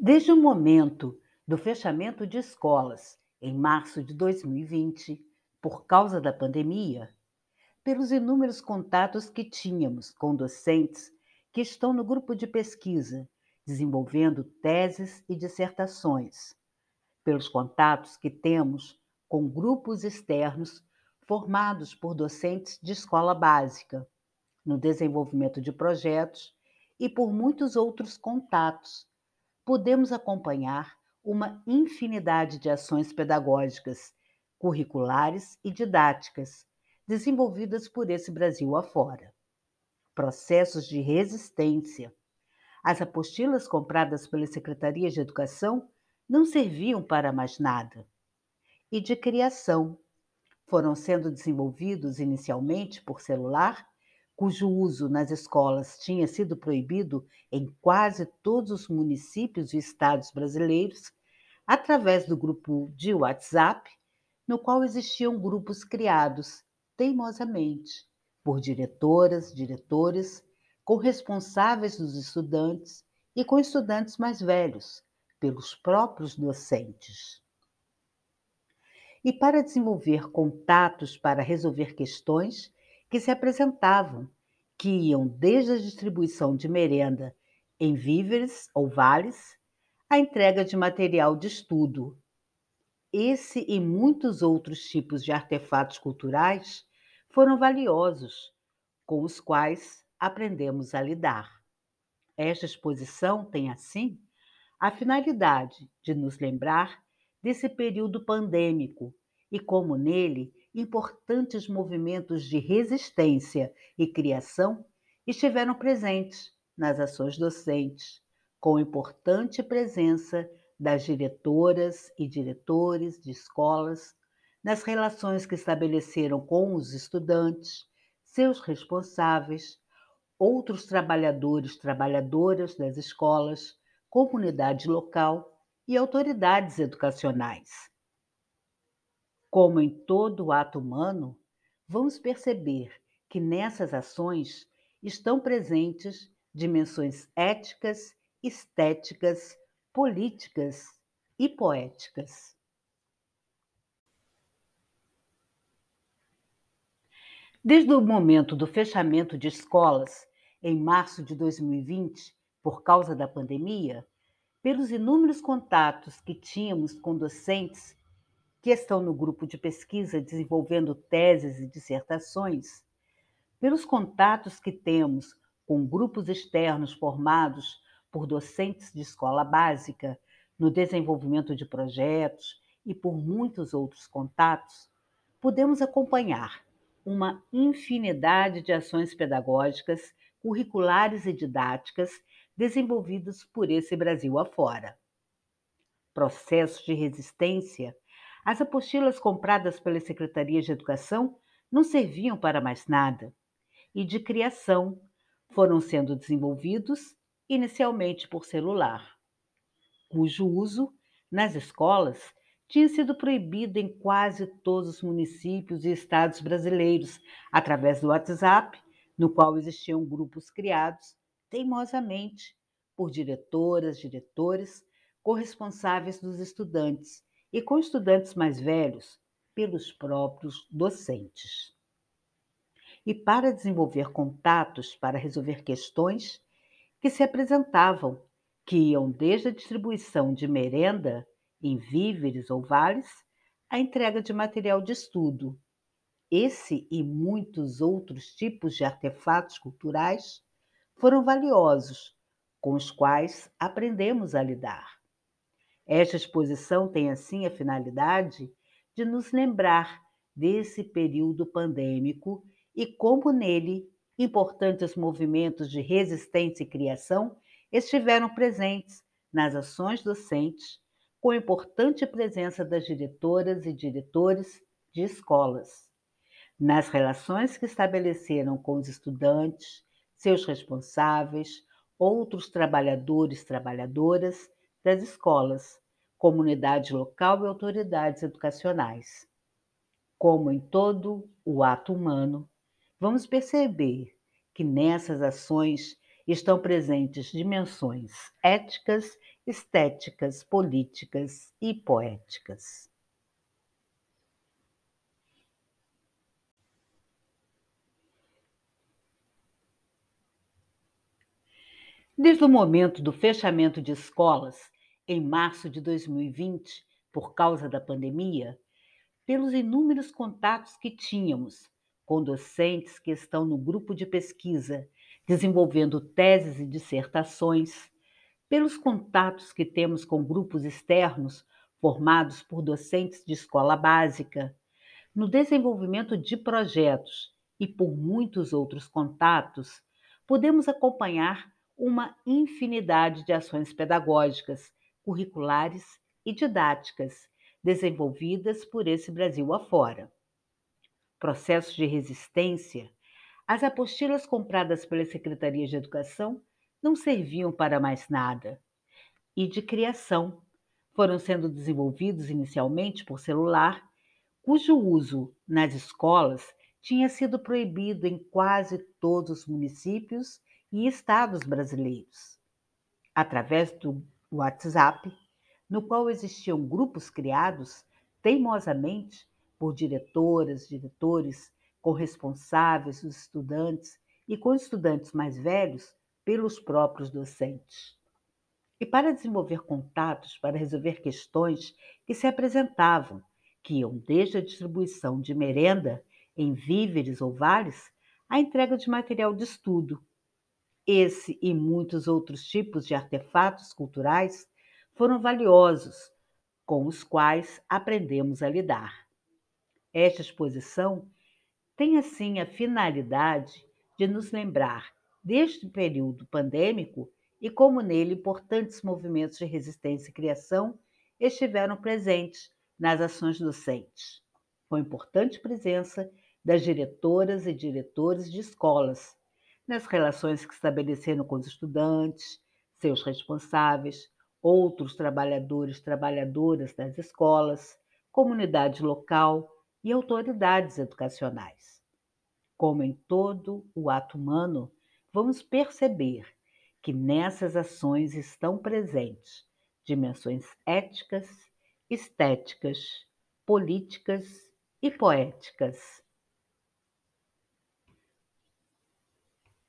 Desde o momento do fechamento de escolas, em março de 2020, por causa da pandemia, pelos inúmeros contatos que tínhamos com docentes que estão no grupo de pesquisa, desenvolvendo teses e dissertações, pelos contatos que temos com grupos externos formados por docentes de escola básica, no desenvolvimento de projetos e por muitos outros contatos podemos acompanhar uma infinidade de ações pedagógicas, curriculares e didáticas desenvolvidas por esse Brasil afora. Processos de resistência. As apostilas compradas pela Secretaria de Educação não serviam para mais nada. E de criação. Foram sendo desenvolvidos inicialmente por celular cujo uso nas escolas tinha sido proibido em quase todos os municípios e estados brasileiros, através do grupo de WhatsApp, no qual existiam grupos criados teimosamente por diretoras, diretores, com responsáveis dos estudantes e com estudantes mais velhos, pelos próprios docentes. E para desenvolver contatos para resolver questões, que se apresentavam, que iam desde a distribuição de merenda em víveres ou vales, à entrega de material de estudo. Esse e muitos outros tipos de artefatos culturais foram valiosos, com os quais aprendemos a lidar. Esta exposição tem, assim, a finalidade de nos lembrar desse período pandêmico e como nele importantes movimentos de resistência e criação estiveram presentes nas ações docentes, com importante presença das diretoras e diretores de escolas, nas relações que estabeleceram com os estudantes, seus responsáveis, outros trabalhadores, trabalhadoras das escolas, comunidade local e autoridades educacionais. Como em todo ato humano, vamos perceber que nessas ações estão presentes dimensões éticas, estéticas, políticas e poéticas. Desde o momento do fechamento de escolas, em março de 2020, por causa da pandemia, pelos inúmeros contatos que tínhamos com docentes que estão no grupo de pesquisa desenvolvendo teses e dissertações, pelos contatos que temos com grupos externos formados por docentes de escola básica no desenvolvimento de projetos e por muitos outros contatos, podemos acompanhar uma infinidade de ações pedagógicas, curriculares e didáticas desenvolvidas por esse Brasil afora. Processos de resistência as apostilas compradas pela Secretaria de Educação não serviam para mais nada e de criação. Foram sendo desenvolvidos inicialmente por celular, cujo uso nas escolas tinha sido proibido em quase todos os municípios e estados brasileiros através do WhatsApp, no qual existiam grupos criados teimosamente por diretoras, diretores, corresponsáveis dos estudantes e com estudantes mais velhos pelos próprios docentes. E para desenvolver contatos para resolver questões que se apresentavam, que iam desde a distribuição de merenda em víveres ou vales, à entrega de material de estudo. Esse e muitos outros tipos de artefatos culturais foram valiosos, com os quais aprendemos a lidar. Esta exposição tem, assim, a finalidade de nos lembrar desse período pandêmico e como nele importantes movimentos de resistência e criação estiveram presentes nas ações docentes, com importante presença das diretoras e diretores de escolas, nas relações que estabeleceram com os estudantes, seus responsáveis, outros trabalhadores, trabalhadoras das escolas, comunidade local e autoridades educacionais. Como em todo o ato humano, vamos perceber que nessas ações estão presentes dimensões éticas, estéticas, políticas e poéticas. Desde o momento do fechamento de escolas, em março de 2020, por causa da pandemia, pelos inúmeros contatos que tínhamos com docentes que estão no grupo de pesquisa, desenvolvendo teses e dissertações, pelos contatos que temos com grupos externos formados por docentes de escola básica, no desenvolvimento de projetos e por muitos outros contatos, podemos acompanhar uma infinidade de ações pedagógicas, curriculares e didáticas desenvolvidas por esse Brasil afora. Processos de resistência, as apostilas compradas pela Secretaria de Educação não serviam para mais nada. E de criação, foram sendo desenvolvidos inicialmente por celular, cujo uso nas escolas tinha sido proibido em quase todos os municípios e estados brasileiros, através do WhatsApp, no qual existiam grupos criados teimosamente por diretoras, diretores, com responsáveis dos estudantes e com estudantes mais velhos pelos próprios docentes. E para desenvolver contatos para resolver questões que se apresentavam, que iam desde a distribuição de merenda em víveres ou vales, à entrega de material de estudo, esse e muitos outros tipos de artefatos culturais foram valiosos, com os quais aprendemos a lidar. Esta exposição tem, assim, a finalidade de nos lembrar deste período pandêmico e como nele importantes movimentos de resistência e criação estiveram presentes nas ações docentes, com importante presença das diretoras e diretores de escolas, nas relações que estabeleceram com os estudantes, seus responsáveis, outros trabalhadores, trabalhadoras das escolas, comunidade local e autoridades educacionais. Como em todo o ato humano, vamos perceber que nessas ações estão presentes dimensões éticas, estéticas, políticas e poéticas